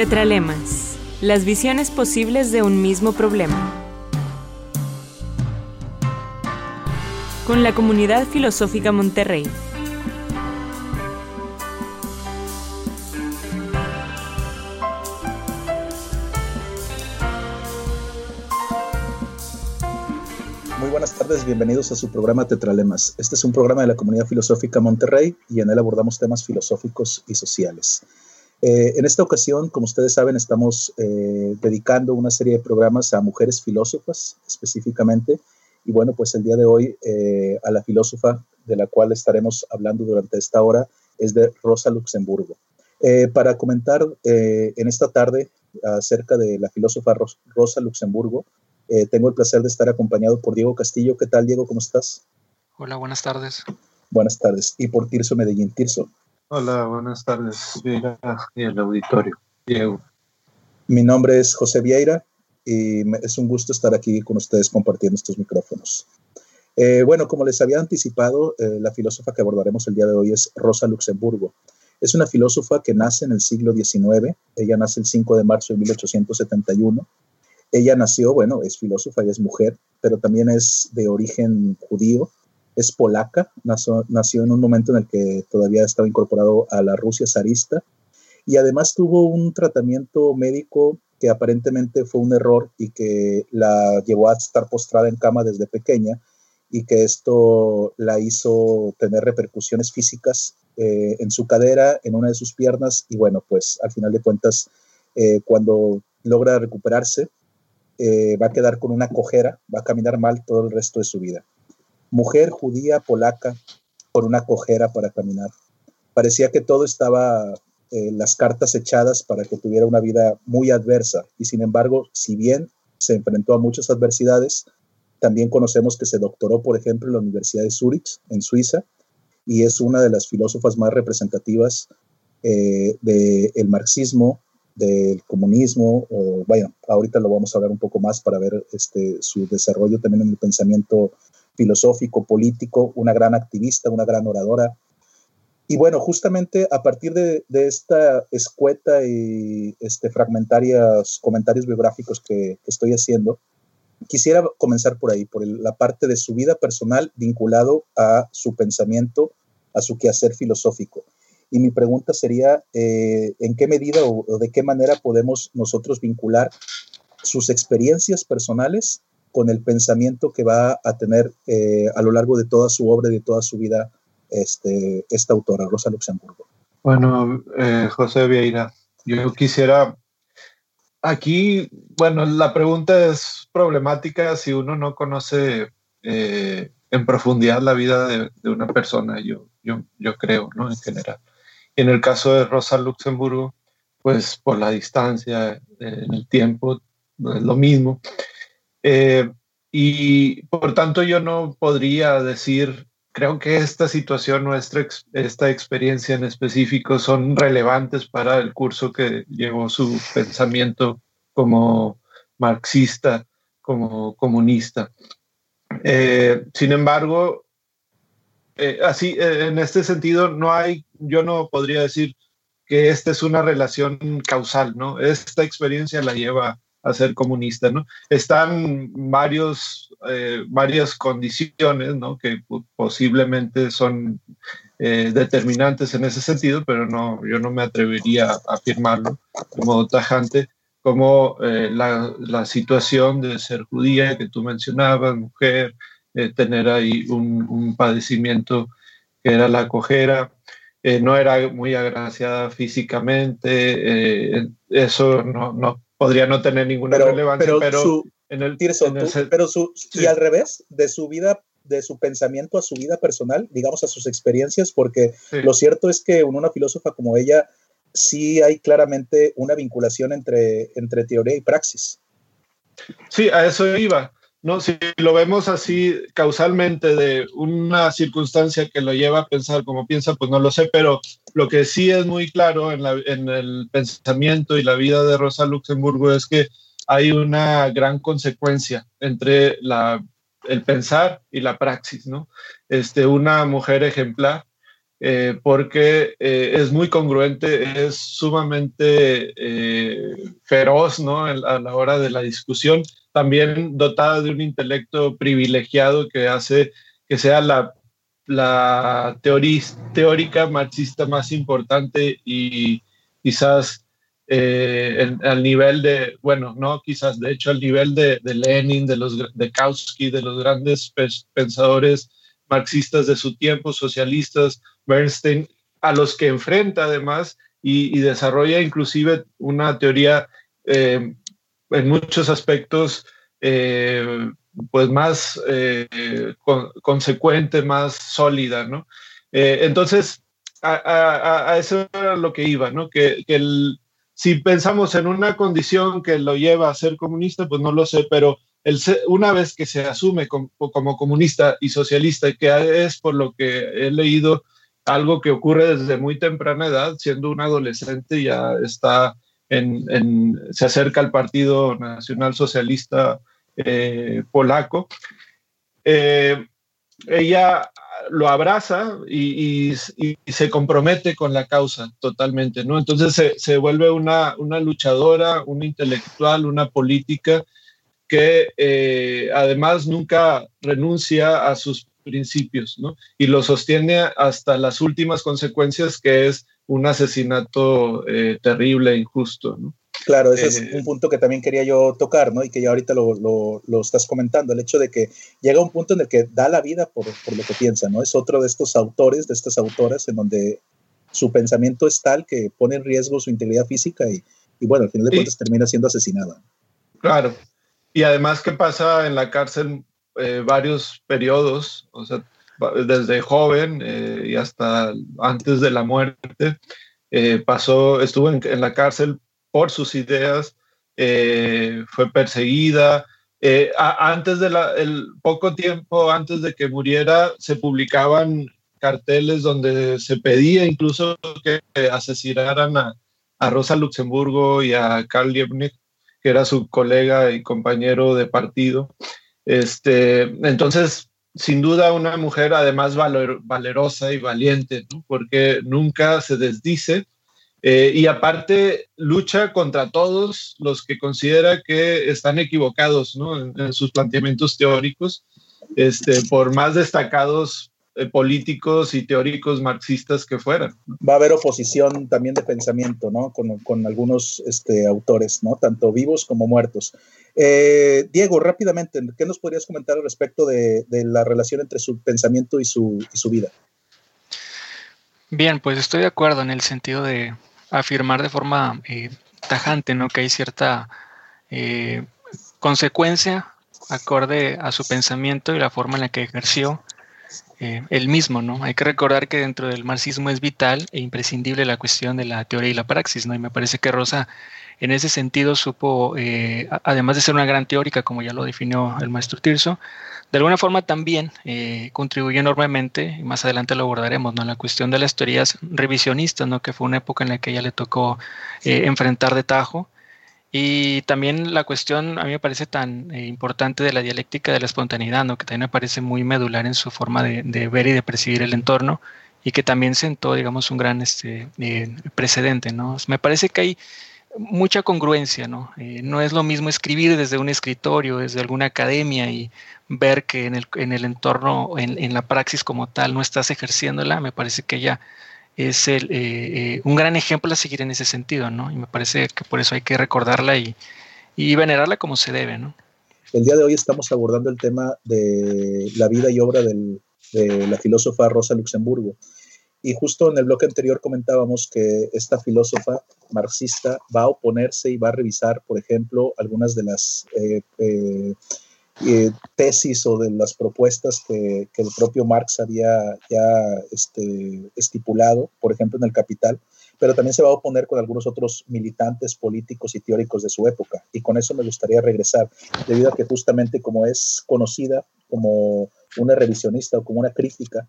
Tetralemas, las visiones posibles de un mismo problema. Con la comunidad filosófica Monterrey. Muy buenas tardes, bienvenidos a su programa Tetralemas. Este es un programa de la comunidad filosófica Monterrey y en él abordamos temas filosóficos y sociales. Eh, en esta ocasión, como ustedes saben, estamos eh, dedicando una serie de programas a mujeres filósofas específicamente. Y bueno, pues el día de hoy eh, a la filósofa de la cual estaremos hablando durante esta hora es de Rosa Luxemburgo. para comentar en esta tarde acerca de la filósofa Rosa Luxemburgo, tengo el placer de estar acompañado por Diego Castillo. ¿Qué tal, Diego? ¿Cómo estás? Hola, buenas tardes. Buenas tardes. Y por Tirso Medellín. Tirso. Hola, buenas tardes, Vieira y el auditorio. Mi nombre es José Vieira y es un gusto estar aquí con ustedes compartiendo estos micrófonos. Eh, bueno, como les había anticipado, eh, la filósofa que abordaremos el día de hoy es Rosa Luxemburgo. Es una filósofa que nace en el siglo XIX. Ella nace el 5 de marzo de 1871. Ella nació, bueno, es filósofa y es mujer, pero también es de origen judío es polaca, nació, en un momento en el que todavía estaba incorporado a la Rusia zarista y además tuvo un tratamiento médico que aparentemente fue un error y que la llevó a estar postrada en cama desde pequeña y que esto la hizo tener repercusiones físicas eh, en su cadera, en una de sus piernas y bueno, pues al final de cuentas, eh, cuando logra recuperarse, eh, va a quedar con una cojera, va a caminar mal todo el resto de su vida mujer judía polaca con una cojera para caminar. Parecía que todo estaba eh, las cartas echadas para que tuviera una vida muy adversa y sin embargo, si bien se enfrentó a muchas adversidades, también conocemos que se doctoró, por ejemplo, en la Universidad de Zurich, en Suiza, y es una de las filósofas más representativas eh, del marxismo, del comunismo, o bueno, ahorita lo vamos a hablar un poco más para ver este, su desarrollo también en el pensamiento filosófico, político, una gran activista, una gran oradora. Y bueno, justamente a partir de, esta escueta y este, fragmentarios comentarios biográficos que, estoy haciendo, quisiera comenzar por ahí, por la parte de su vida personal vinculado a su pensamiento, a su quehacer filosófico. Y mi pregunta sería, eh, ¿en qué medida o, de qué manera podemos nosotros vincular sus experiencias personales con el pensamiento que va a tener eh, a lo largo de toda su obra y de toda su vida este, esta autora, Rosa Luxemburgo. Bueno, eh, José Vieira, yo quisiera, aquí, bueno, la pregunta es problemática si uno no conoce eh, en profundidad la vida de, una persona, yo, yo, yo creo, ¿no? En general. Y en el caso de Rosa Luxemburgo, pues por la distancia, en el tiempo, no es lo mismo. Eh, y por tanto yo no podría decir, creo que esta situación, nuestra, esta experiencia en específico son relevantes para el curso que llevó su pensamiento como marxista, como comunista. Eh, sin embargo, eh, así, en este sentido, no hay, yo no podría decir que esta es una relación causal, ¿no? Esta experiencia la lleva a ser comunista, ¿no? Están varios, eh, varias condiciones, ¿no? Que posiblemente son eh, determinantes en ese sentido, pero no, yo no me atrevería a afirmarlo como tajante, como eh, la, la, situación de ser judía que tú mencionabas, mujer, tener ahí un, un, padecimiento que era la cojera, no era muy agraciada físicamente, eso no podría no tener ninguna relevancia, pero, en el, pero su, y al revés, de su vida, de su pensamiento a su vida personal, digamos a sus experiencias, porque lo cierto es que en una filósofa como ella sí hay claramente una vinculación entre, entre teoría y praxis. Sí, a eso iba. ¿No? Si lo vemos así causalmente de una circunstancia que lo lleva a pensar como piensa, pues no lo sé, pero lo que sí es muy claro en, el pensamiento y la vida de Rosa Luxemburgo es que hay una gran consecuencia entre la, el pensar y la praxis, ¿no? Este, una mujer ejemplar eh, porque eh, es muy congruente, es sumamente feroz ¿no? a la hora de la discusión, también dotada de un intelecto privilegiado que hace que sea la, la teórica marxista más importante y quizás eh, al nivel de, bueno, no quizás, de hecho, al nivel de, Lenin, de, los, de Kautsky, de los grandes pensadores marxistas de su tiempo, socialistas, Bernstein, a los que enfrenta además y, desarrolla inclusive una teoría eh, en muchos aspectos eh, pues más consecuente, más sólida, ¿no? entonces, a, eso era lo que iba, ¿no? Que, que el, si pensamos en una condición que lo lleva a ser comunista, pues no lo sé, pero el, una vez que se asume como, comunista y socialista, que es por lo que he leído algo que ocurre desde muy temprana edad, siendo un adolescente ya está se acerca al Partido Nacional Socialista eh, Polaco. Eh, ella lo abraza y, se compromete con la causa totalmente, ¿no? Entonces se, vuelve una, luchadora, una intelectual, una política que eh, además nunca renuncia a sus principios, ¿no? Y lo sostiene hasta las últimas consecuencias, que es un asesinato eh, terrible e injusto, ¿no? Claro, ese es eh, un punto que también quería yo tocar, ¿no? Y que ya ahorita lo, lo, lo, estás comentando, el hecho de que llega un punto en el que da la vida por, por, lo que piensa, ¿no? Es otro de estos autores, de estas autoras, en donde su pensamiento es tal que pone en riesgo su integridad física y, y bueno, al final de cuentas termina siendo asesinada. Claro. Y además que pasa en la cárcel eh, varios periodos, o sea, desde joven eh, y hasta antes de la muerte, pasó, estuvo en, la cárcel por sus ideas, eh, fue perseguida. Eh, antes de la, el poco tiempo antes de que muriera, se publicaban carteles donde se pedía incluso que asesinaran a, Rosa Luxemburgo y a Karl Liebknecht, que era su colega y compañero de partido. Este, entonces, sin duda, una mujer además valerosa y valiente, porque nunca se desdice eh, y aparte lucha contra todos los que considera que están equivocados en, sus planteamientos teóricos, este, por más destacados eh, políticos y teóricos marxistas que fueran. Va a haber oposición también de pensamiento ¿no? con, con algunos este, autores, ¿no? tanto vivos como muertos. Eh, Diego, rápidamente, ¿qué nos podrías comentar al respecto de, la relación entre su pensamiento y su, y su vida? Bien, pues estoy de acuerdo en el sentido de, afirmar de forma eh, tajante, ¿no? Que hay cierta eh, consecuencia acorde a su pensamiento y la forma en la que ejerció eh, el mismo, ¿no? Hay que recordar que dentro del marxismo es vital e imprescindible la cuestión de la teoría y la praxis, ¿no? Y me parece que Rosa en ese sentido supo, además de ser una gran teórica, como ya lo definió el maestro Tirso, de alguna forma también eh, contribuyó enormemente, y más adelante lo abordaremos, ¿no? la cuestión de las teorías revisionistas, ¿no? que fue una época en la que ella le tocó eh, enfrentar de tajo. Y también la cuestión, a mí me parece tan eh, importante de la dialéctica de la espontaneidad, ¿no? que también me parece muy medular en su forma de, ver y de percibir el entorno, y que también sentó, digamos, un gran este, precedente. ¿no? Me parece que hay mucha congruencia, ¿no? Eh, no es lo mismo escribir desde un escritorio, desde alguna academia y ver que en el, en el entorno, en, la praxis como tal, no estás ejerciéndola. Me parece que ella es el, eh, eh, un gran ejemplo a seguir en ese sentido, ¿no? Y me parece que por eso hay que recordarla y, y venerarla como se debe, ¿no? El día de hoy estamos abordando el tema de la vida y obra de la filósofa Rosa Luxemburgo. Y justo en el bloque anterior comentábamos que esta filósofa marxista va a oponerse y va a revisar, por ejemplo, algunas de las eh, eh, tesis o de las propuestas que, el propio Marx había ya este, estipulado, por ejemplo, en el Capital, pero también se va a oponer con algunos otros militantes políticos y teóricos de su época. Y con eso me gustaría regresar, debido a que justamente como es conocida como una revisionista o como una crítica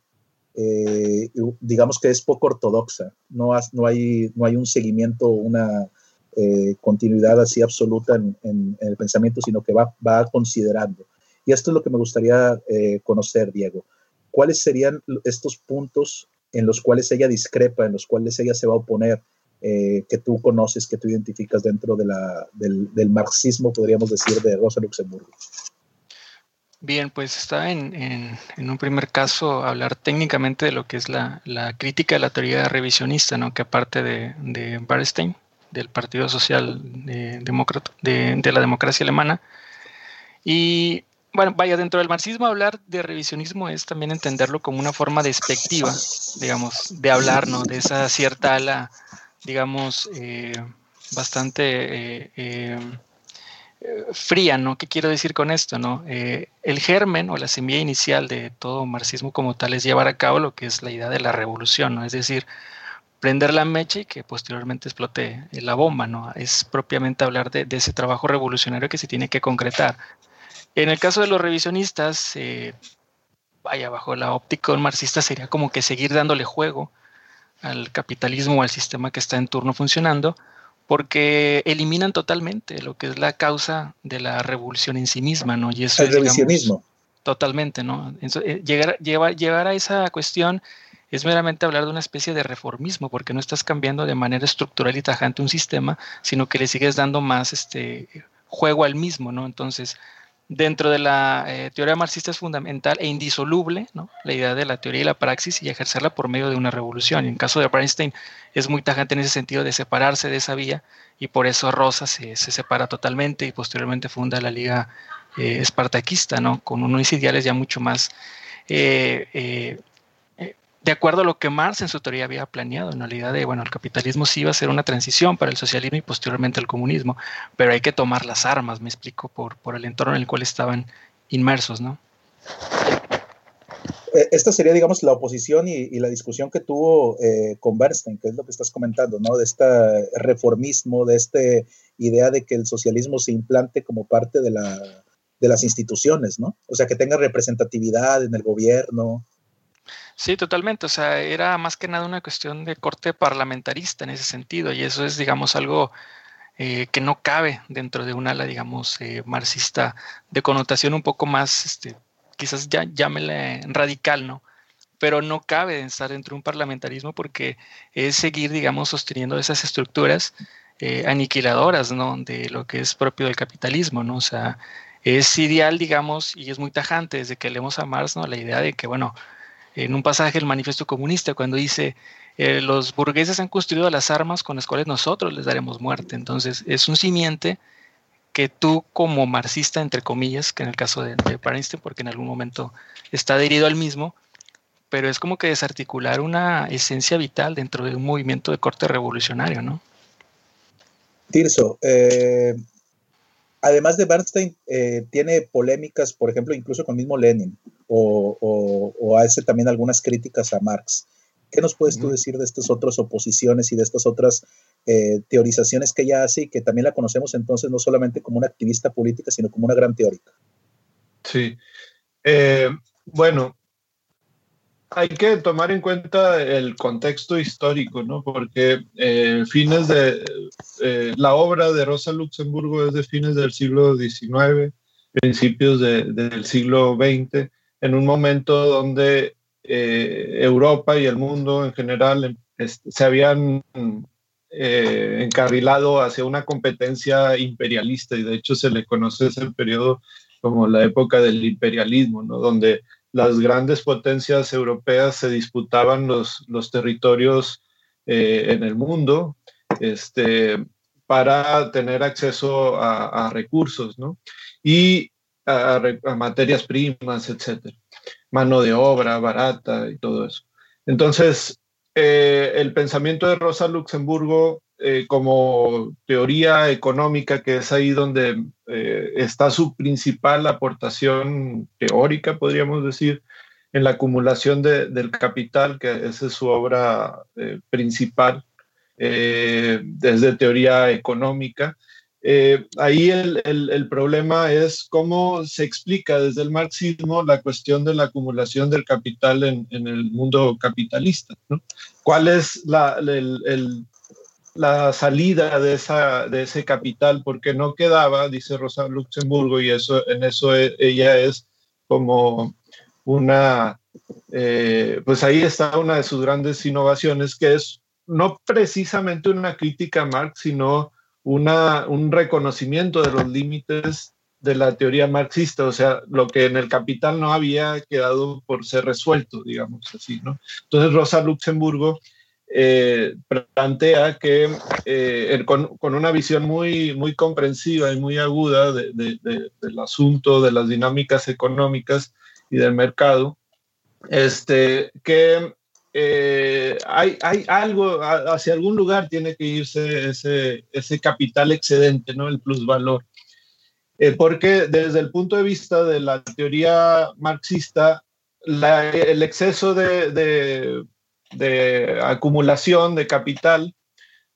eh, digamos que es poco ortodoxa, no, hay, no hay un seguimiento, una eh, continuidad así absoluta en, el pensamiento, sino que va, considerando. Y esto es lo que me gustaría eh, conocer, Diego. ¿Cuáles serían estos puntos en los cuales ella discrepa, en los cuales ella se va a oponer, eh, que tú conoces, que tú identificas dentro de la, del, marxismo, podríamos decir, de Rosa Luxemburgo? Bien, pues está en, un primer caso hablar técnicamente de lo que es la, la crítica de la teoría revisionista, ¿no? que aparte de, de Bernstein, del Partido Social de, de, de, la Democracia Alemana, y bueno, vaya, dentro del marxismo hablar de revisionismo es también entenderlo como una forma despectiva, digamos, de hablar, ¿no? De esa cierta ala, digamos, eh, bastante eh, eh, fría, ¿no? ¿Qué quiero decir con esto, no? el germen o la semilla inicial de todo marxismo como tal es llevar a cabo lo que es la idea de la revolución, ¿no? Es decir, prender la mecha y que posteriormente explote la bomba, ¿no? Es propiamente hablar de, de ese trabajo revolucionario que se tiene que concretar en el caso de los revisionistas, eh, vaya, bajo la óptica marxista sería como que seguir dándole juego al capitalismo o al sistema que está en turno funcionando, porque eliminan totalmente lo que es la causa de la revolución en sí misma, ¿no? Y eso el revisionismo. totalmente, ¿no? Eh, llegar, llevar, llevar a esa cuestión es meramente hablar de una especie de reformismo, porque no estás cambiando de manera estructural y tajante un sistema, sino que le sigues dando más este juego al mismo, ¿no? Entonces, Dentro de la eh, teoría marxista es fundamental e indisoluble ¿no? la idea de la teoría y la praxis y ejercerla por medio de una revolución. En caso de Bernstein es muy tajante en ese sentido de separarse de esa vía y por eso Rosa se, se separa totalmente y posteriormente funda la Liga eh, Espartaquista, ¿no? con unos ideales ya mucho más eh, de acuerdo a lo que Marx en su teoría había planeado, en idea de, bueno, el capitalismo sí iba a ser una transición para el socialismo y posteriormente el comunismo, pero hay que tomar las armas, me explico, por, por el entorno en el cual estaban inmersos, ¿no? Eh, esta sería, digamos, la oposición y, y la discusión que tuvo eh, con Bernstein, que es lo que estás comentando, ¿no? De este reformismo, de esta idea de que el socialismo se implante como parte de, la, de las instituciones, ¿no? O sea, que tenga representatividad en el gobierno, Sí, totalmente. O sea, era más que nada una cuestión de corte parlamentarista en ese sentido, y eso es, digamos, algo eh, que no cabe dentro de un ala, digamos, eh, marxista de connotación un poco más, este, quizás ya llámele radical, ¿no? Pero no cabe estar dentro de un parlamentarismo porque es seguir, digamos, sosteniendo esas estructuras eh, aniquiladoras, ¿no? De lo que es propio del capitalismo, ¿no? O sea, es ideal, digamos, y es muy tajante desde que leemos a Marx, ¿no? La idea de que, bueno, en un pasaje del Manifiesto Comunista, cuando dice, eh, los burgueses han construido las armas con las cuales nosotros les daremos muerte. Entonces, es un simiente que tú como marxista, entre comillas, que en el caso de, de porque en algún momento está adherido al mismo, pero es como que desarticular una esencia vital dentro de un movimiento de corte revolucionario, ¿no? Tirso, eh, además de Bernstein, eh, tiene polémicas, por ejemplo, incluso con mismo Lenin, o, hace también algunas críticas a Marx. ¿Qué nos puedes tú decir de estas otras oposiciones y de estas otras eh, teorizaciones que ella hace y que también la conocemos entonces no solamente como una activista política, sino como una gran teórica? Sí. Eh, bueno, hay que tomar en cuenta el contexto histórico, ¿no? Porque eh, fines de eh, la obra de Rosa Luxemburgo es de fines del siglo XIX, principios del siglo XX, en un momento donde eh, Europa y el mundo en general se habían encarrilado hacia una competencia imperialista y de hecho se le conoce ese periodo como la época del imperialismo, ¿no? Donde las grandes potencias europeas se disputaban los, los territorios eh, en el mundo este, para tener acceso a, recursos ¿no? y a, materias primas, etc. Mano de obra barata y todo eso. Entonces, eh, el pensamiento de Rosa Luxemburgo eh, como teoría económica, que es ahí donde eh, está su principal aportación teórica, podríamos decir, en la acumulación del capital, que esa es su obra eh, principal desde teoría económica. ahí el, problema es cómo se explica desde el marxismo la cuestión de la acumulación del capital en, el mundo capitalista. ¿Cuál es la, el, la salida de, esa, de ese capital porque no quedaba, dice Rosa Luxemburgo, y eso, en eso e, ella es como una, eh, pues ahí está una de sus grandes innovaciones, que es no precisamente una crítica a Marx, sino una, un reconocimiento de los límites de la teoría marxista, o sea, lo que en el capital no había quedado por ser resuelto, digamos así, ¿no? Entonces Rosa Luxemburgo eh, plantea que eh, con, una visión muy, muy comprensiva y muy aguda del asunto, de las dinámicas económicas y del mercado, este, que eh, hay, hay, algo, hacia algún lugar tiene que irse ese, ese capital excedente, ¿no? el plusvalor. Eh, porque desde el punto de vista de la teoría marxista, el exceso de, de, acumulación de capital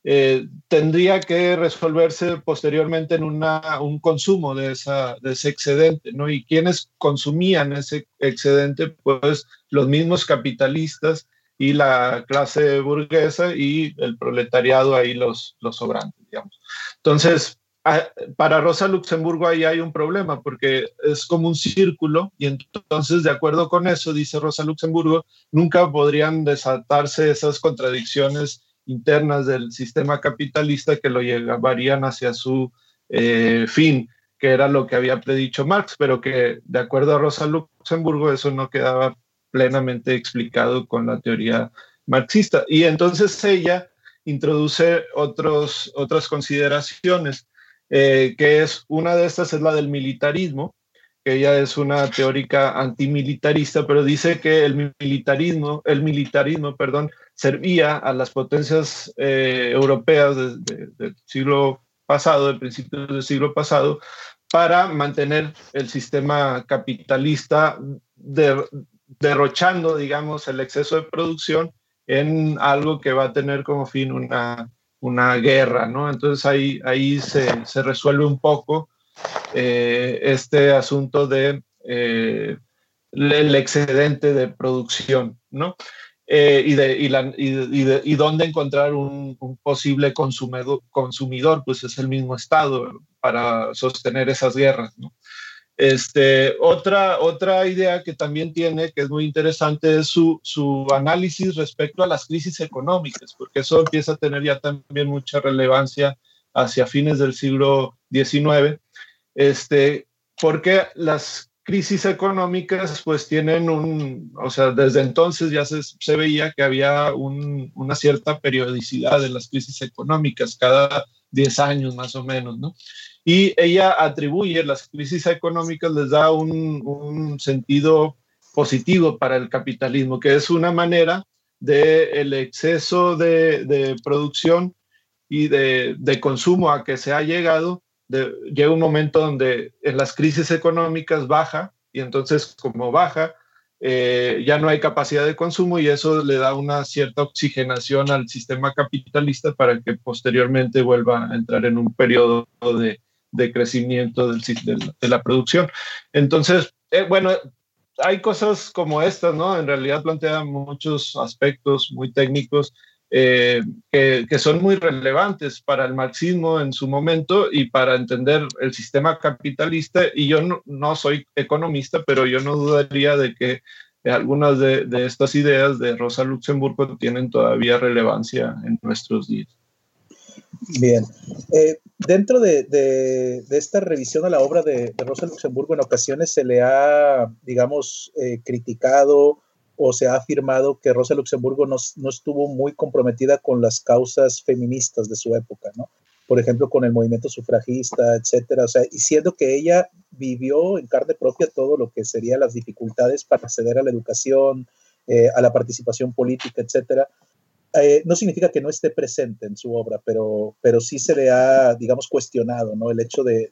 eh, tendría que resolverse posteriormente en una, un consumo de, esa, de ese excedente, ¿no? Y quienes consumían ese excedente, pues los mismos capitalistas y la clase burguesa y el proletariado ahí los, los sobrantes, digamos. Entonces, para Rosa Luxemburgo ahí hay un problema porque es como un círculo y entonces de acuerdo con eso, dice Rosa Luxemburgo, nunca podrían desatarse esas contradicciones internas del sistema capitalista que lo llevarían hacia su eh, fin, que era lo que había predicho Marx, pero que de acuerdo a Rosa Luxemburgo eso no quedaba plenamente explicado con la teoría marxista. Y entonces ella introduce otros, otras consideraciones eh, que es una de estas es la del militarismo, que ella es una teórica antimilitarista, pero dice que el militarismo, el militarismo, perdón, servía a las potencias eh, europeas del siglo pasado, del principio del siglo pasado, para mantener el sistema capitalista derrochando, digamos, el exceso de producción en algo que va a tener como fin una, una guerra, ¿no? Entonces ahí, ahí se, se resuelve un poco eh, este asunto de eh, el excedente de producción, ¿no? Eh, y, de, y, la, y, y, dónde encontrar un, un, posible consumidor, consumidor, pues es el mismo Estado para sostener esas guerras, ¿no? Este, otra, otra idea que también tiene, que es muy interesante, es su, su, análisis respecto a las crisis económicas, porque eso empieza a tener ya también mucha relevancia hacia fines del siglo XIX, este, porque las crisis económicas pues tienen un, o sea, desde entonces ya se, se veía que había un, una cierta periodicidad de las crisis económicas, cada 10 años más o menos, ¿no? Y ella atribuye las crisis económicas, les da un, un sentido positivo para el capitalismo, que es una manera de el exceso de, de producción y de, de, consumo a que se ha llegado, de, llega un momento donde en las crisis económicas baja y entonces como baja, eh, ya no hay capacidad de consumo y eso le da una cierta oxigenación al sistema capitalista para que posteriormente vuelva a entrar en un periodo de, de crecimiento del, de, la producción. Entonces, eh, bueno, hay cosas como estas, ¿no? En realidad plantean muchos aspectos muy técnicos eh, que, que, son muy relevantes para el marxismo en su momento y para entender el sistema capitalista. Y yo no, soy economista, pero yo no dudaría de que algunas de, de estas ideas de Rosa Luxemburgo tienen todavía relevancia en nuestros días. Bien. Eh, dentro de, de, esta revisión a la obra de, de, Rosa Luxemburgo, en ocasiones se le ha, digamos, eh, criticado o se ha afirmado que Rosa Luxemburgo no, no, estuvo muy comprometida con las causas feministas de su época, ¿no? Por ejemplo, con el movimiento sufragista, etcétera. O sea, y siendo que ella vivió en carne propia todo lo que serían las dificultades para acceder a la educación, eh, a la participación política, etcétera eh, no significa que no esté presente en su obra, pero, pero sí se le ha, digamos, cuestionado, ¿no? El hecho de,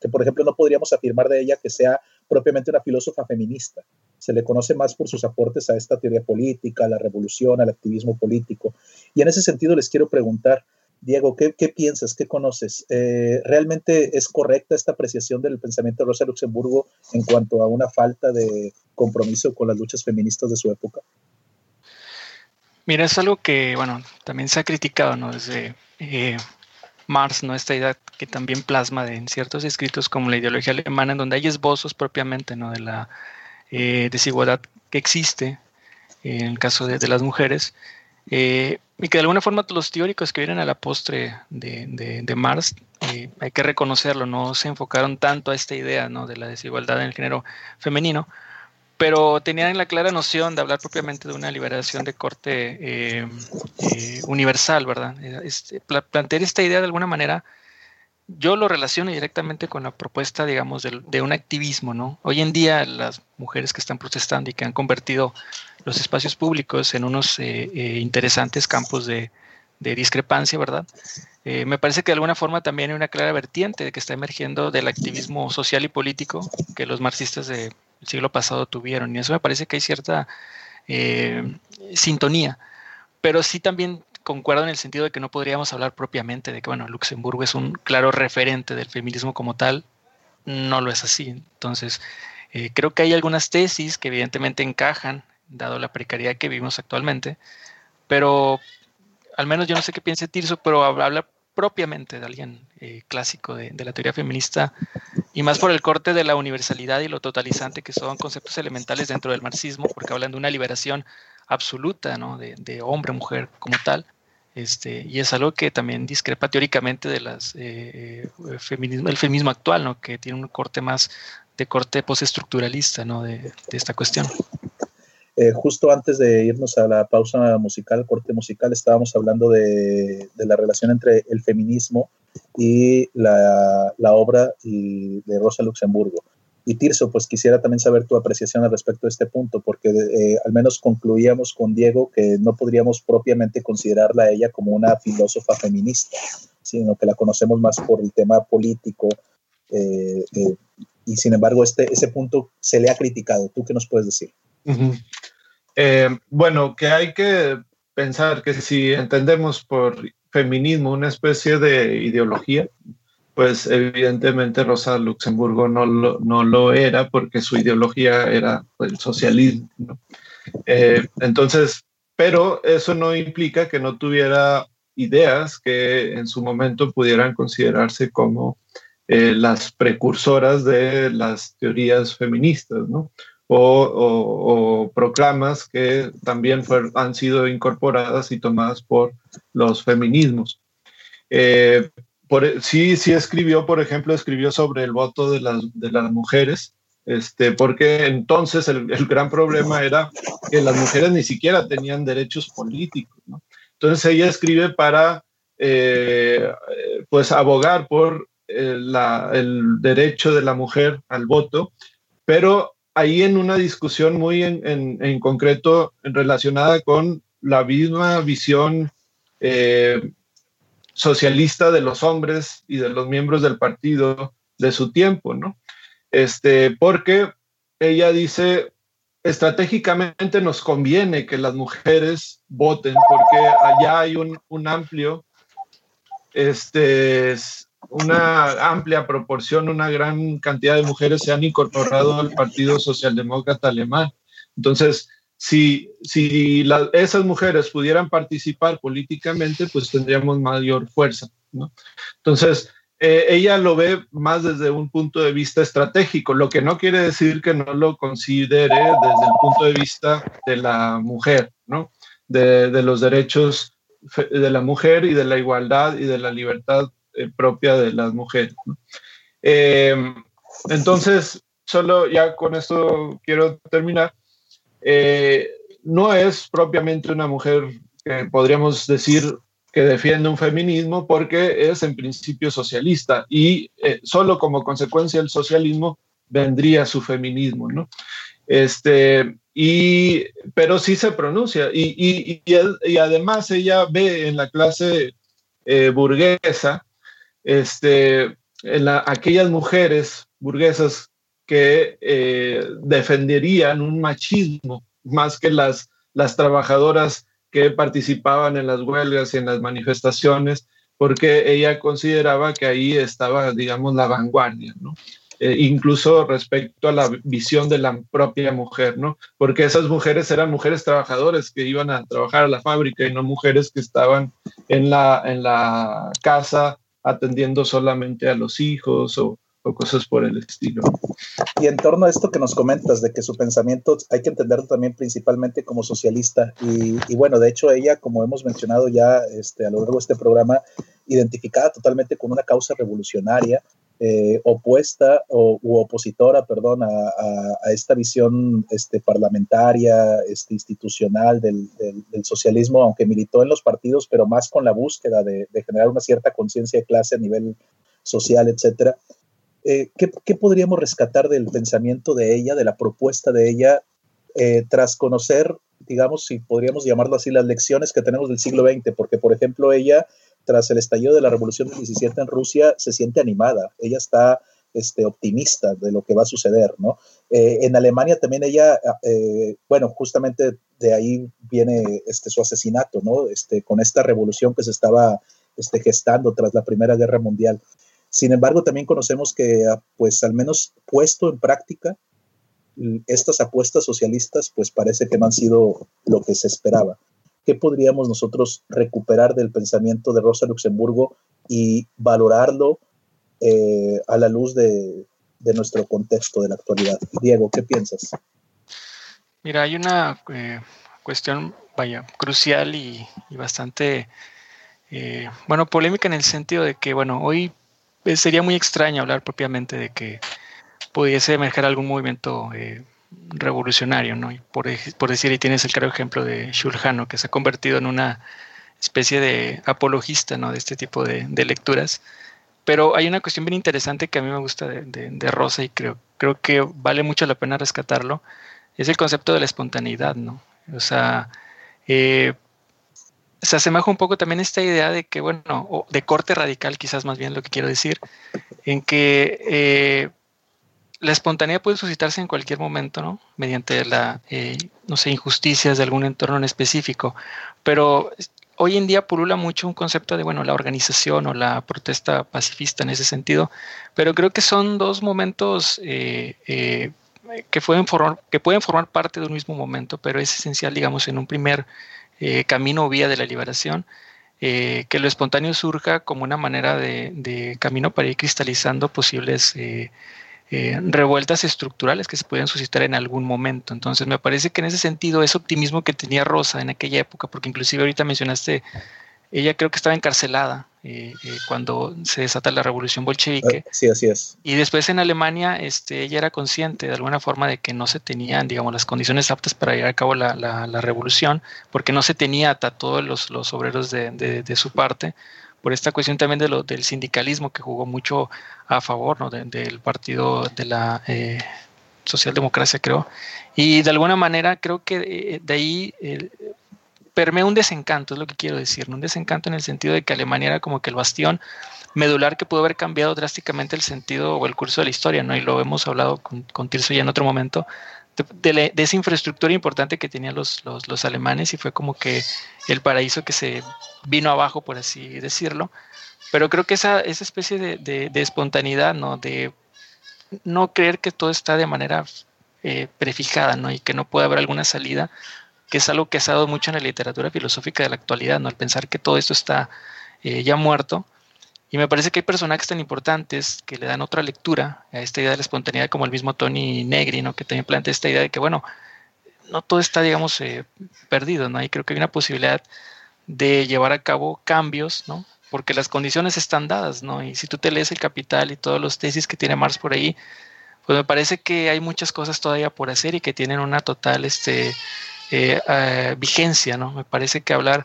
que, por ejemplo, no podríamos afirmar de ella que sea propiamente una filósofa feminista. Se le conoce más por sus aportes a esta teoría política, a la revolución, al activismo político. Y en ese sentido les quiero preguntar, Diego, ¿qué, qué piensas? ¿Qué conoces? Eh, ¿Realmente es correcta esta apreciación del pensamiento de Rosa Luxemburgo en cuanto a una falta de compromiso con las luchas feministas de su época? Mira, es algo que, bueno, también se ha criticado, ¿no? Desde eh, Marx, ¿no? Esta idea que también plasma de, en ciertos escritos como la ideología alemana, en donde hay esbozos propiamente, ¿no? De la eh, desigualdad que existe en el caso de, las mujeres, eh, y que de alguna forma los teóricos que vienen a la postre de, Marx, eh, hay que reconocerlo, no se enfocaron tanto a esta idea ¿no? de la desigualdad en el género femenino, pero tenían la clara noción de hablar propiamente de una liberación de corte universal, ¿verdad? Este, plantear esta idea de alguna manera yo lo relaciono directamente con la propuesta, digamos, de, un activismo, ¿no? Hoy en día las mujeres que están protestando y que han convertido los espacios públicos en unos eh, eh, interesantes campos de, discrepancia, ¿verdad? Eh, me parece que de alguna forma también hay una clara vertiente de que está emergiendo del activismo social y político que los marxistas del siglo pasado tuvieron. Y eso me parece que hay cierta sintonía. Pero sí también concuerdo en el sentido de que no podríamos hablar propiamente de que, bueno, Luxemburgo es un claro referente del feminismo como tal. No lo es así. Entonces, eh, creo que hay algunas tesis que evidentemente encajan, dado la precariedad que vivimos actualmente, pero al menos yo no sé qué piense Tirso, pero habla propiamente de alguien eh, clásico de, la teoría feminista y más por el corte de la universalidad y lo totalizante que son conceptos elementales dentro del marxismo, porque hablan de una liberación absoluta ¿no? de, de hombre-mujer como tal, este, y es algo que también discrepa teóricamente de las eh, eh, feminismo, el feminismo actual, ¿no? que tiene un corte más de corte postestructuralista ¿no? de, esta cuestión. Eh, justo antes de irnos a la pausa musical, corte musical, estábamos hablando de la relación entre el feminismo y la, la obra y de Rosa Luxemburgo. Y Tirso, pues quisiera también saber tu apreciación al respecto de este punto, porque eh, al menos concluíamos con Diego que no podríamos propiamente considerarla a ella como una filósofa feminista, sino que la conocemos más por el tema político. Eh, eh, y sin embargo, este, ese punto se le ha criticado. ¿Tú qué nos puedes decir? bueno, que hay que pensar que si entendemos por feminismo una especie de ideología, pues evidentemente Rosa Luxemburgo no lo, no lo era porque su ideología era el socialismo. Eh, entonces, pero eso no implica que no tuviera ideas que en su momento pudieran considerarse como eh, las precursoras de las teorías feministas, ¿no? O, proclamas que también han sido incorporadas y tomadas por los feminismos. Eh, sí, sí escribió, por ejemplo, escribió sobre el voto de las, de las mujeres, este, porque entonces el, gran problema era que las mujeres ni siquiera tenían derechos políticos. ¿no? Entonces ella escribe para, eh, pues, abogar por eh, el derecho de la mujer al voto, pero ahí en una discusión muy en, en, en concreto relacionada con la misma visión eh, socialista de los hombres y de los miembros del partido de su tiempo, ¿no? Este, porque ella dice, estratégicamente nos conviene que las mujeres voten porque allá hay un, un amplio, este, una amplia proporción, una gran cantidad de mujeres se han incorporado al Partido Socialdemócrata Alemán. Entonces, si, si esas mujeres pudieran participar políticamente, pues tendríamos mayor fuerza. Entonces, eh, ella lo ve más desde un punto de vista estratégico, lo que no quiere decir que no lo considere desde el punto de vista de la mujer, ¿no? de, de los derechos de la mujer y de la igualdad y de la libertad eh, propia de las mujeres. Eh, entonces, solo ya con esto quiero terminar. Eh, no es propiamente una mujer que podríamos decir que defiende un feminismo porque es en principio socialista y solo como consecuencia del socialismo vendría su feminismo, ¿no? Este, y, pero sí se pronuncia y, y, además ella ve en la clase burguesa este, en aquellas mujeres burguesas que eh, defenderían un machismo más que las, las trabajadoras que participaban en las huelgas y en las manifestaciones, porque ella consideraba que ahí estaba, digamos, la vanguardia, ¿no? Eh, incluso respecto a la visión de la propia mujer, ¿no? Porque esas mujeres eran mujeres trabajadoras que iban a trabajar a la fábrica y no mujeres que estaban en la, en la casa atendiendo solamente a los hijos o, o cosas por el estilo. Y en torno a esto que nos comentas, de que su pensamiento hay que entenderlo también principalmente como socialista, y, y bueno, de hecho ella, como hemos mencionado ya este, a lo largo de este programa, identificada totalmente con una causa revolucionaria, eh, opuesta o, u opositora, perdón, a, a, esta visión este, parlamentaria, este, institucional del, del, del, socialismo, aunque militó en los partidos, pero más con la búsqueda de, generar una cierta conciencia de clase a nivel social, etcétera. Eh, ¿qué, ¿qué, podríamos rescatar del pensamiento de ella, de la propuesta de ella, eh, tras conocer, digamos, si podríamos llamarlo así, las lecciones que tenemos del siglo XX? Porque, por ejemplo, ella tras el estallido de la Revolución del 17 en Rusia, se siente animada. Ella está este, optimista de lo que va a suceder, ¿no? Eh, en Alemania también ella, eh, bueno, justamente de ahí viene este, su asesinato, ¿no? Este, con esta revolución que se estaba este, gestando tras la Primera Guerra Mundial. Sin embargo, también conocemos que, pues, al menos puesto en práctica, estas apuestas socialistas, pues parece que no han sido lo que se esperaba. ¿Qué podríamos nosotros recuperar del pensamiento de Rosa Luxemburgo y valorarlo eh, a la luz de, nuestro contexto de la actualidad? Diego, ¿qué piensas? Mira, hay una eh, cuestión, vaya, crucial y, bastante, eh, bueno, polémica en el sentido de que, bueno, hoy sería muy extraño hablar propiamente de que pudiese emerger algún movimiento revolucionario, ¿no? Y por, por, decir, y tienes el claro ejemplo de Shulhano, que se ha convertido en una especie de apologista, ¿no? De este tipo de, lecturas. Pero hay una cuestión bien interesante que a mí me gusta de, Rosa y creo, creo que vale mucho la pena rescatarlo, es el concepto de la espontaneidad, ¿no? O sea, eh, se asemeja un poco también esta idea de que, bueno, de corte radical, quizás más bien lo que quiero decir, en que eh, la espontaneidad puede suscitarse en cualquier momento, ¿no? Mediante la, eh, no sé, injusticias de algún entorno en específico. Pero hoy en día pulula mucho un concepto de, bueno, la organización o la protesta pacifista en ese sentido. Pero creo que son dos momentos eh, eh, que, pueden formar, que pueden formar parte de un mismo momento, pero es esencial, digamos, en un primer camino o vía de la liberación. que lo espontáneo surja como una manera de, de camino para ir cristalizando posibles eh, revueltas estructurales que se pueden suscitar en algún momento. Entonces me parece que en ese sentido ese optimismo que tenía Rosa en aquella época, porque inclusive ahorita mencionaste, ella creo que estaba encarcelada eh, eh, cuando se desata la revolución bolchevique. Sí, así es. Y después en Alemania este, ella era consciente de alguna forma de que no se tenían, digamos, las condiciones aptas para llevar a cabo la, la, la revolución, porque no se tenía a todos los, los obreros de, de, de su parte por esta cuestión también de lo, del sindicalismo que jugó mucho a favor ¿no? de, del partido de la eh, socialdemocracia, creo. Y de alguna manera creo que de, de ahí eh, permea un desencanto, es lo que quiero decir, un desencanto en el sentido de que Alemania era como que el bastión medular que pudo haber cambiado drásticamente el sentido o el curso de la historia, ¿no? Y lo hemos hablado con, con Tirso ya en otro momento, de, esa infraestructura importante que tenían los, los, alemanes y fue como que el paraíso que se vino abajo, por así decirlo. Pero creo que esa, esa especie de, de espontaneidad, ¿no? De no creer que todo está de manera eh, prefijada, ¿no? Y que no puede haber alguna salida, que es algo que ha estado mucho en la literatura filosófica de la actualidad, ¿no? Al pensar que todo esto está eh, ya muerto y me parece que hay personajes tan importantes que le dan otra lectura a esta idea de la espontaneidad, como el mismo Tony Negri, ¿no? que también plantea esta idea de que, bueno, no todo está, digamos, eh, perdido, ¿no? Y creo que hay una posibilidad de llevar a cabo cambios, ¿no? Porque las condiciones están dadas, ¿no? Y si tú te lees el Capital y todos los tesis que tiene Marx por ahí, pues me parece que hay muchas cosas todavía por hacer y que tienen una total este, eh, uh, vigencia, ¿no? Me parece que hablar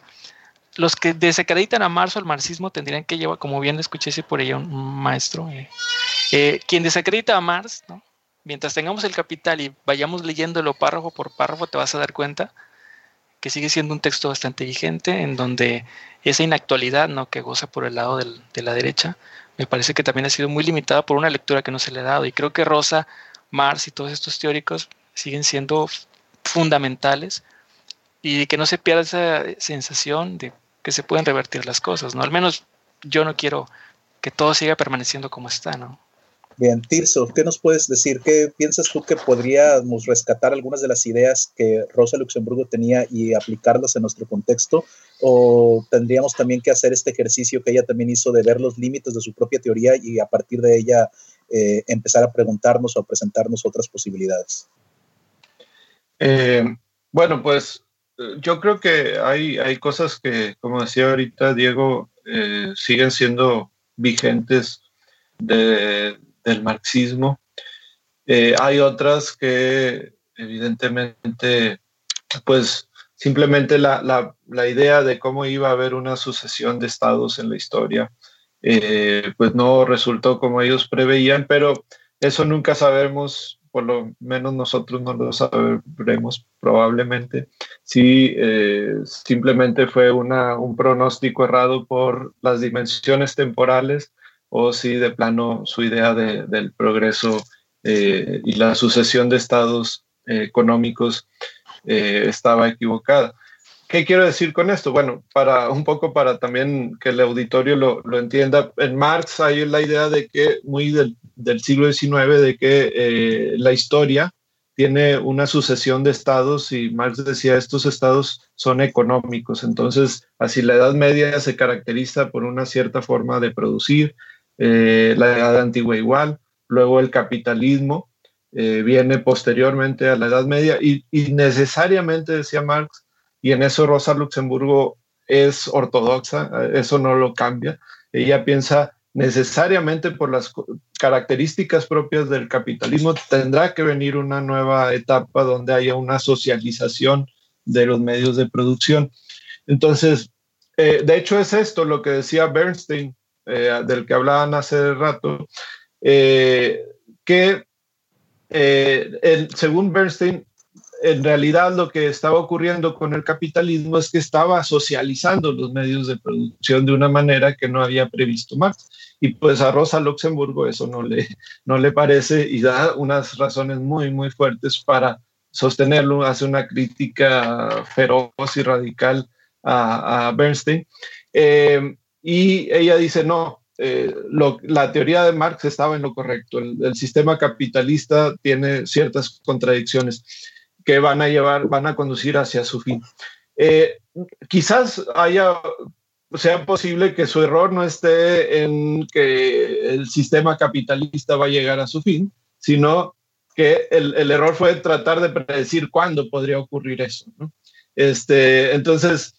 los que desacreditan a Marx o al marxismo tendrían que llevar, como bien escuché por ella un, maestro, eh, eh, quien desacredita a Marx, ¿no? mientras tengamos el capital y vayamos leyéndolo párrafo por párrafo, te vas a dar cuenta que sigue siendo un texto bastante vigente, en donde esa inactualidad ¿no? que goza por el lado del, de la derecha, me parece que también ha sido muy limitada por una lectura que no se le ha dado. Y creo que Rosa, Marx y todos estos teóricos siguen siendo fundamentales y que no se pierda esa sensación de que se pueden revertir las cosas, ¿no? Al menos yo no quiero que todo siga permaneciendo como está, ¿no? Bien, Tirso, ¿qué nos puedes decir? ¿Qué piensas tú que podríamos rescatar algunas de las ideas que Rosa Luxemburgo tenía y aplicarlas en nuestro contexto? ¿O tendríamos también que hacer este ejercicio que ella también hizo de ver los límites de su propia teoría y a partir de ella eh, empezar a preguntarnos o a presentarnos otras posibilidades? Eh, bueno, pues yo creo que hay, hay cosas que, como decía ahorita Diego, eh, siguen siendo vigentes de, del marxismo. Eh, hay otras que evidentemente, pues simplemente la, la, la, idea de cómo iba a haber una sucesión de estados en la historia, eh, pues no resultó como ellos preveían, pero eso nunca sabemos, por lo menos nosotros no lo sabremos probablemente, si eh, simplemente fue una, un pronóstico errado por las dimensiones temporales o si de plano su idea de, del progreso eh, y la sucesión de estados eh, económicos estaba equivocada. ¿Qué quiero decir con esto? Bueno, para un poco para también que el auditorio lo, lo entienda, en Marx hay la idea de que, muy del, del siglo XIX, de que la historia tiene una sucesión de estados y Marx decía estos estados son económicos. Entonces, así la Edad Media se caracteriza por una cierta forma de producir, eh, la Edad Antigua igual, luego el capitalismo eh, viene posteriormente a la Edad Media y, necesariamente, decía Marx, y en eso Rosa Luxemburgo es ortodoxa, eso no lo cambia, ella piensa necesariamente por las características propias del capitalismo tendrá que venir una nueva etapa donde haya una socialización de los medios de producción. Entonces, eh, de hecho es esto lo que decía Bernstein, eh, del que hablaban hace rato, eh, que según Bernstein, en realidad lo que estaba ocurriendo con el capitalismo es que estaba socializando los medios de producción de una manera que no había previsto Marx. Y pues a Rosa Luxemburgo eso no le, no le parece y da unas razones muy, muy fuertes para sostenerlo, hace una crítica feroz y radical a, Bernstein. Y ella dice, no, eh, la teoría de Marx estaba en lo correcto. El, sistema capitalista tiene ciertas contradicciones que van a llevar, van a conducir hacia su fin. Eh, quizás haya, sea posible que su error no esté en que el sistema capitalista va a llegar a su fin, sino que el, el error fue tratar de predecir cuándo podría ocurrir eso. ¿no? Este, entonces,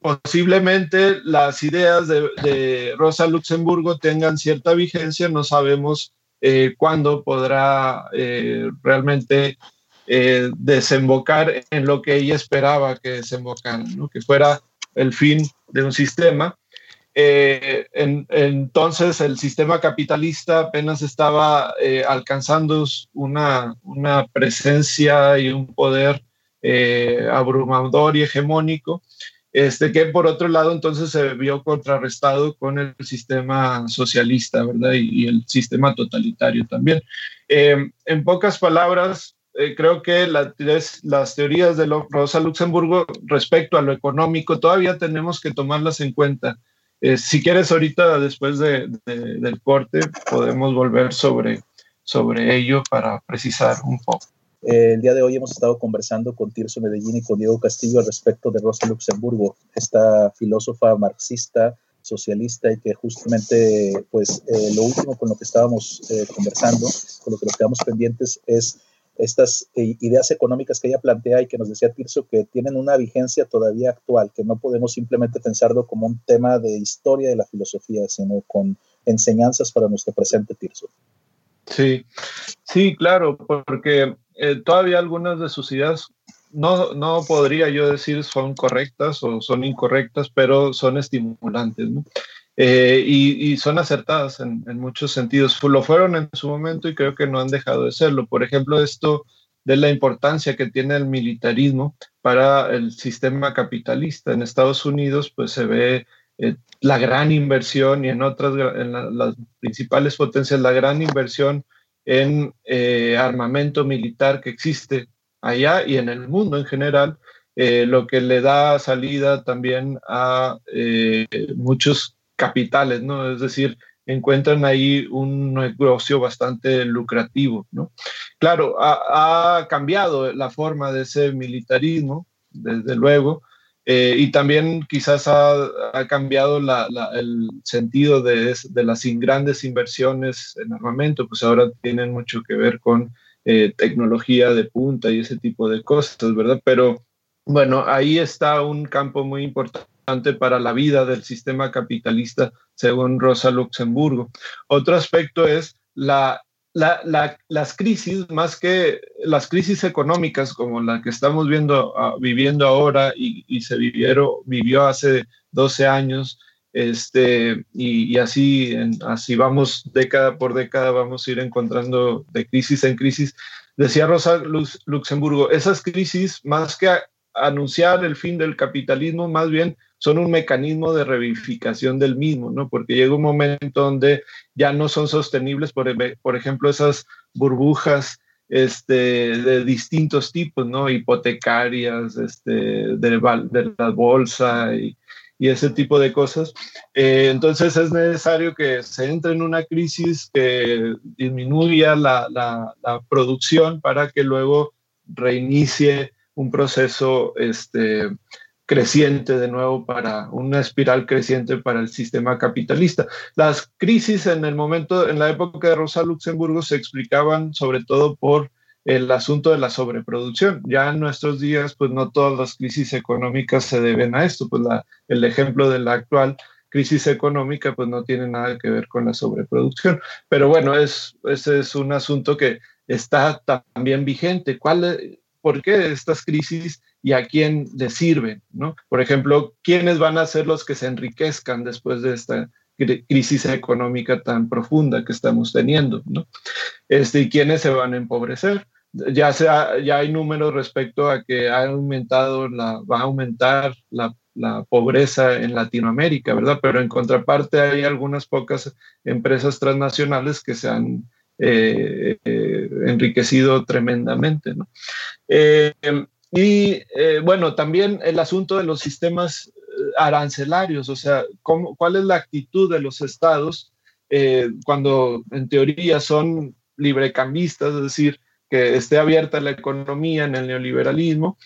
posiblemente las ideas de, Rosa Luxemburgo tengan cierta vigencia, no sabemos eh, cuándo podrá eh, realmente eh, desembocar en lo que ella esperaba que desembocara, que fuera el fin de un sistema. entonces el sistema capitalista apenas estaba alcanzando una, una, presencia y un poder abrumador y hegemónico este, que por otro lado entonces se vio contrarrestado con el sistema socialista, ¿verdad? Y, el sistema totalitario también. Eh, en pocas palabras, eh, creo que las teorías de Rosa Luxemburgo respecto a lo económico todavía tenemos que tomarlas en cuenta. Eh, si quieres, ahorita después de, del corte podemos volver sobre, sobre ello para precisar un poco. Eh, el día de hoy hemos estado conversando con Tirso Medellín y con Diego Castillo al respecto de Rosa Luxemburgo, esta filósofa marxista, socialista y que justamente, pues, eh, lo último con lo que estábamos eh, conversando, con lo que nos quedamos pendientes es estas ideas económicas que ella plantea y que nos decía Tirso que tienen una vigencia todavía actual, que no podemos simplemente pensarlo como un tema de historia de la filosofía, sino con enseñanzas para nuestro presente Tirso. Sí, sí, claro, porque eh, todavía algunas de sus ideas no, no podría yo decir son correctas o son incorrectas, pero son estimulantes, ¿no? Eh, y, son acertadas en, muchos sentidos. Lo fueron en su momento y creo que no han dejado de serlo. Por ejemplo, esto de la importancia que tiene el militarismo para el sistema capitalista. En Estados Unidos, pues se ve eh, la gran inversión y en otras, en las principales potencias, la gran inversión en eh, armamento militar que existe allá y en el mundo en general, lo que le da salida también a muchos capitales, ¿no? Es decir, encuentran ahí un negocio bastante lucrativo. ¿no? Claro, ha, cambiado la forma de ese militarismo, desde luego, eh, y también quizás ha, cambiado el sentido de, las grandes inversiones en armamento, pues ahora tienen mucho que ver con eh, tecnología de punta y ese tipo de cosas, ¿verdad? Pero bueno, ahí está un campo muy importante para la vida del sistema capitalista, según Rosa Luxemburgo. Otro aspecto es la, las crisis, más que las crisis económicas como la que estamos viendo, ah, viviendo ahora y, se vivieron, vivió hace 12 años, este, y, así, así vamos década por década, vamos a ir encontrando de crisis en crisis. Decía Rosa Luxemburgo, esas crisis, más que anunciar el fin del capitalismo, más bien son un mecanismo de revivificación del mismo, ¿no? Porque llega un momento donde ya no son sostenibles, por, ejemplo, esas burbujas este, de distintos tipos, ¿no? Hipotecarias, este, de, de la bolsa y, ese tipo de cosas. Eh, entonces es necesario que se entre en una crisis que disminuya la, la, la producción para que luego reinicie un proceso este, creciente de nuevo para una espiral creciente para el sistema capitalista. Las crisis en el momento, en la época de Rosa Luxemburgo se explicaban sobre todo por el asunto de la sobreproducción. Ya en nuestros días, pues no todas las crisis económicas se deben a esto, pues el ejemplo de la actual crisis económica pues no tiene nada que ver con la sobreproducción. Pero bueno, es, ese es un asunto que está también vigente. ¿Cuál, por qué estas crisis y a quién les sirven, ¿no? Por ejemplo, ¿quiénes van a ser los que se enriquezcan después de esta crisis económica tan profunda que estamos teniendo, ¿no? Este, y quiénes se van a empobrecer. Ya, sea, ya hay números respecto a que ha aumentado la, va a aumentar la, la pobreza en Latinoamérica, ¿verdad? Pero en contraparte hay algunas pocas empresas transnacionales que se han eh, eh, enriquecido tremendamente. ¿no? Eh, y bueno, también el asunto de los sistemas arancelarios, o sea, ¿cómo, ¿cuál es la actitud de los estados cuando en teoría son librecambistas, es decir, que esté abierta la economía en el neoliberalismo?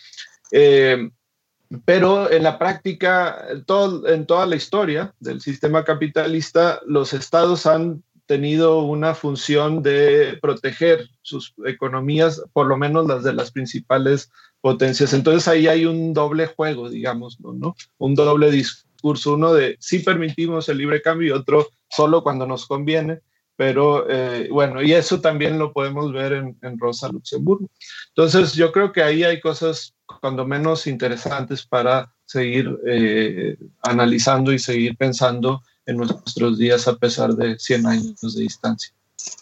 pero en la práctica, todo, en toda la historia del sistema capitalista, los estados han tenido una función de proteger sus economías, por lo menos las de las principales potencias. Entonces ahí hay un doble juego, digamos, ¿no? Un doble discurso, uno de sí permitimos el libre cambio y otro solo cuando nos conviene. Pero eh, bueno, y eso también lo podemos ver en, Rosa Luxemburgo. Entonces yo creo que ahí hay cosas cuando menos interesantes para seguir eh, analizando y seguir pensando en nuestros días a pesar de 100 años de distancia.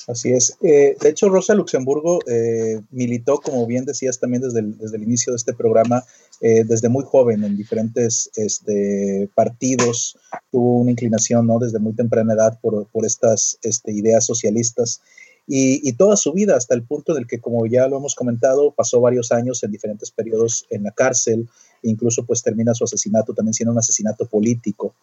Así es. Eh, de hecho, Rosa Luxemburgo eh, militó, como bien decías también desde el, desde el inicio de este programa, eh, desde muy joven en diferentes este, partidos, tuvo una inclinación ¿no? desde muy temprana edad por, por estas este, ideas socialistas y, toda su vida hasta el punto del que, como ya lo hemos comentado, pasó varios años en diferentes periodos en la cárcel, incluso pues termina su asesinato también siendo un asesinato político.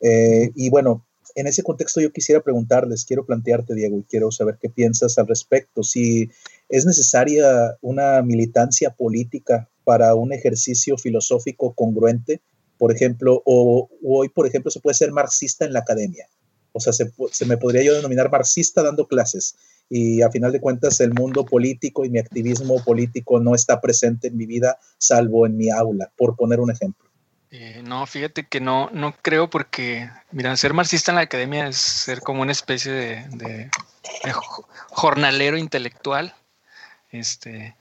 Y bueno, en ese contexto yo quisiera preguntarles, quiero plantearte, Diego, y quiero saber qué piensas al respecto, si es necesaria una militancia política para un ejercicio filosófico congruente, por ejemplo, o, hoy, por ejemplo, se puede ser marxista en la academia. O sea, se, se, me podría yo denominar marxista dando clases y a final de cuentas el mundo político y mi activismo político no está presente en mi vida salvo en mi aula, por poner un ejemplo. Eh, no, fíjate que no, no creo porque, mira, ser marxista en la academia es ser como una especie de, jornalero intelectual, este,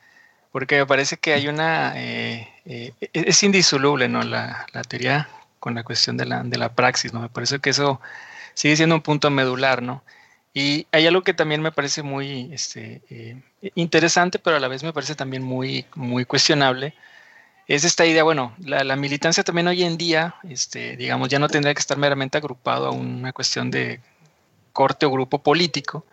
porque me parece que hay una, eh, eh, es indisoluble, ¿no? La, teoría con la cuestión de la, de la praxis, ¿no? Me parece que eso sigue siendo un punto medular, ¿no? Y hay algo que también me parece muy este, interesante, pero a la vez me parece también muy, muy cuestionable, es esta idea, bueno, la, militancia también hoy en día, este, digamos, ya no tendría que estar meramente agrupado a una cuestión de corte o grupo político,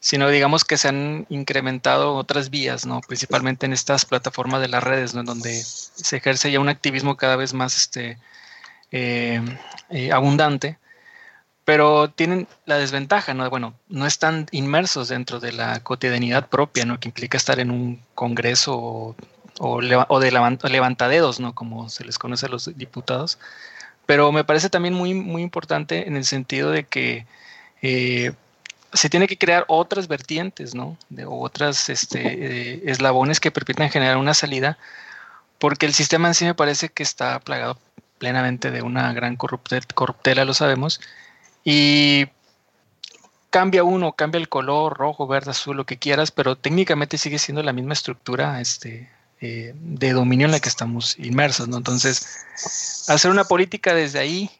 sino digamos que se han incrementado otras vías, ¿no? Principalmente en estas plataformas de las redes, ¿no? Donde se ejerce ya un activismo cada vez más este, eh, eh, abundante pero tienen la desventaja, ¿no? Bueno, no están inmersos dentro de la cotidianidad propia, ¿no? Que implica estar en un congreso o, o, de levantadedos, ¿no? Como se les conoce a los diputados. Pero me parece también muy, muy importante en el sentido de que eh, se tiene que crear otras vertientes, ¿no? De otras este, eh, eslabones que permitan generar una salida, porque el sistema en sí me parece que está plagado plenamente de una gran corruptela, lo sabemos, y cambia uno, cambia el color, rojo, verde, azul, lo que quieras, pero técnicamente sigue siendo la misma estructura este, eh, de dominio en la que estamos inmersos, ¿no? Entonces, hacer una política desde ahí,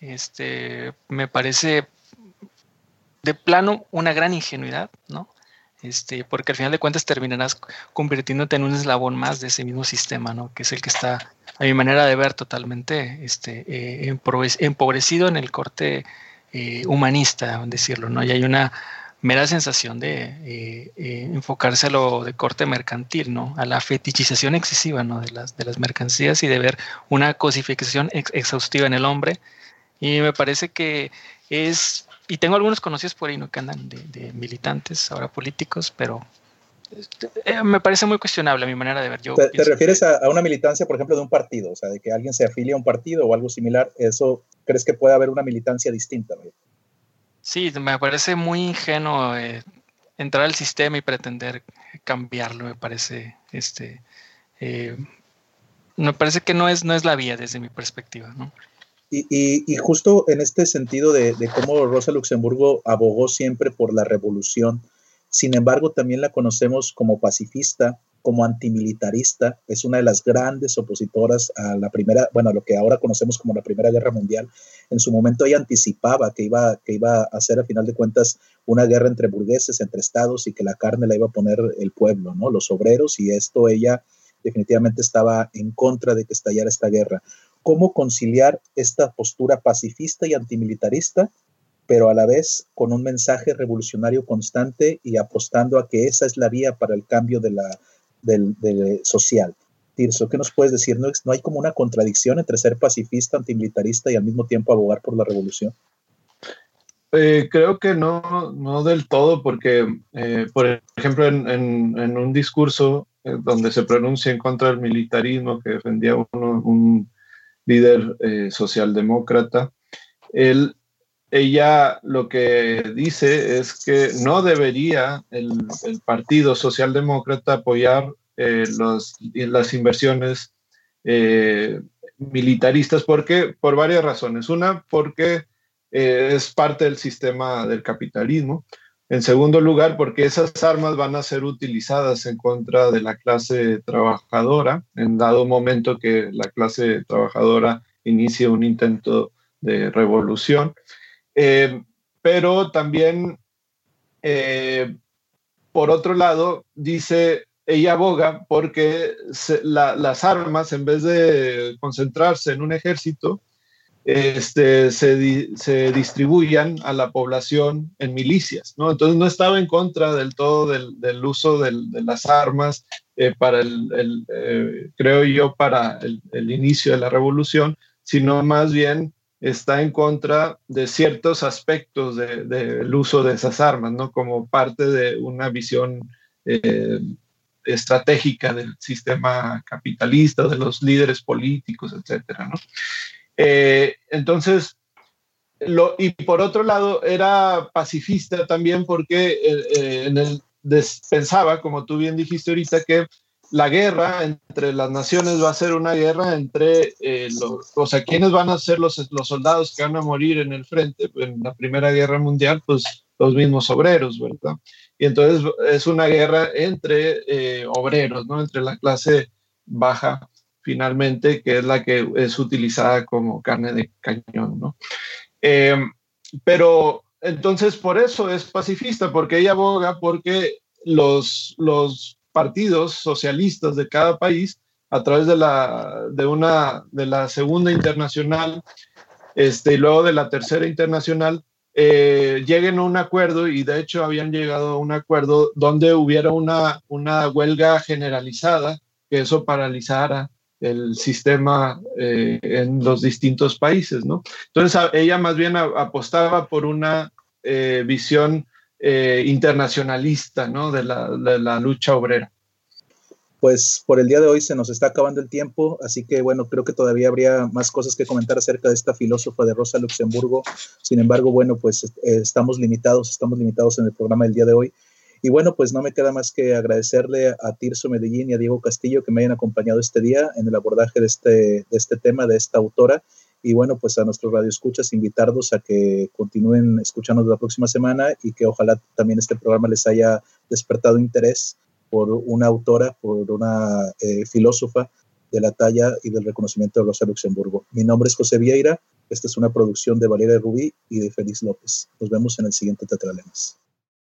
este, me parece de plano una gran ingenuidad, ¿no? Este, porque al final de cuentas terminarás convirtiéndote en un eslabón más de ese mismo sistema, ¿no? Que es el que está, a mi manera de ver, totalmente este, eh, empobrecido en el corte eh, humanista, decirlo, ¿no? Y hay una mera sensación de eh, eh, enfocarse a lo de corte mercantil, ¿no? A la fetichización excesiva, ¿no? De las, de las mercancías y de ver una cosificación exhaustiva en el hombre. Y me parece que es, y tengo algunos conocidos por ahí, ¿no? Que andan de, militantes, ahora políticos, pero este, eh, me parece muy cuestionable a mi manera de ver. Yo ¿Te, refieres a, una militancia, por ejemplo, de un partido? O sea, de que alguien se afilia a un partido o algo similar. ¿Eso crees que puede haber una militancia distinta? ¿no? Sí, me parece muy ingenuo eh, entrar al sistema y pretender cambiarlo. Me parece, este, eh, me parece que no es, no es la vía desde mi perspectiva, ¿no? Y, justo en este sentido de, de, cómo Rosa Luxemburgo abogó siempre por la revolución, sin embargo también la conocemos como pacifista, como antimilitarista, es una de las grandes opositoras a la primera, bueno, a lo que ahora conocemos como la Primera Guerra Mundial. En su momento ella anticipaba que iba, que iba a ser a final de cuentas una guerra entre burgueses, entre estados y que la carne la iba a poner el pueblo, ¿no? Los obreros y esto ella definitivamente estaba en contra de que estallara esta guerra. ¿Cómo conciliar esta postura pacifista y antimilitarista pero a la vez con un mensaje revolucionario constante y apostando a que esa es la vía para el cambio de la, del, social. Tirso, ¿qué nos puedes decir? ¿No, ¿No hay como una contradicción entre ser pacifista, antimilitarista y al mismo tiempo abogar por la revolución? Eh, creo que no, no del todo, porque, eh, por ejemplo, en, un discurso eh, donde se pronuncia en contra del militarismo que defendía uno, un líder socialdemócrata, él, ella lo que dice es que no debería el, Partido Socialdemócrata apoyar eh, las inversiones eh, militaristas porque por varias razones. Una, porque eh, es parte del sistema del capitalismo. En segundo lugar, porque esas armas van a ser utilizadas en contra de la clase trabajadora en dado momento que la clase trabajadora inicie un intento de revolución. Pero también, por otro lado, dice ella aboga porque las armas, en vez de concentrarse en un ejército, este, se, se, distribuyan a la población en milicias, ¿no? Entonces no estaba en contra del todo del, uso de las armas eh, para el, eh, creo yo, para el, inicio de la revolución, sino más bien está en contra de ciertos aspectos del uso de esas armas, ¿no? Como parte de una visión eh, estratégica del sistema capitalista, de los líderes políticos, etcétera, eh, entonces, y por otro lado, era pacifista también porque eh, en el, pensaba, como tú bien dijiste ahorita, que la guerra entre las naciones va a ser una guerra entre los, o sea, ¿quiénes van a ser los, los soldados que van a morir en el frente en la Primera Guerra Mundial? Pues los mismos obreros, ¿verdad? Y entonces es una guerra entre eh, obreros, ¿no? Entre la clase baja, finalmente, que es la que es utilizada como carne de cañón, ¿no? Em, pero entonces por eso es pacifista, porque ella aboga porque los, los partidos socialistas de cada país, a través de la, de una, de la segunda internacional este, y luego de la tercera internacional, eh, lleguen a un acuerdo, y de hecho habían llegado a un acuerdo donde hubiera una, una huelga generalizada, que eso paralizara el sistema eh, en los distintos países, ¿no? Entonces ella más bien apostaba por una eh, visión eh, internacionalista, ¿no? De la, lucha obrera. Pues por el día de hoy se nos está acabando el tiempo, así que bueno, creo que todavía habría más cosas que comentar acerca de esta filósofa de Rosa Luxemburgo. Sin embargo, bueno, pues estamos limitados, estamos limitados en el programa del día de hoy. Y bueno, pues no me queda más que agradecerle a Tirso Medellín y a Diego Castillo que me hayan acompañado este día en el abordaje de este, de este tema, de esta autora. Y bueno, pues a nuestros radioescuchas, invitarlos a que continúen escuchándonos la próxima semana y que ojalá también este programa les haya despertado interés por una autora, por una eh, filósofa de la talla y del reconocimiento de Rosa Luxemburgo. Mi nombre es José Vieira, esta es una producción de Valeria Rubí y de Félix López. Nos vemos en el siguiente Tetralemas.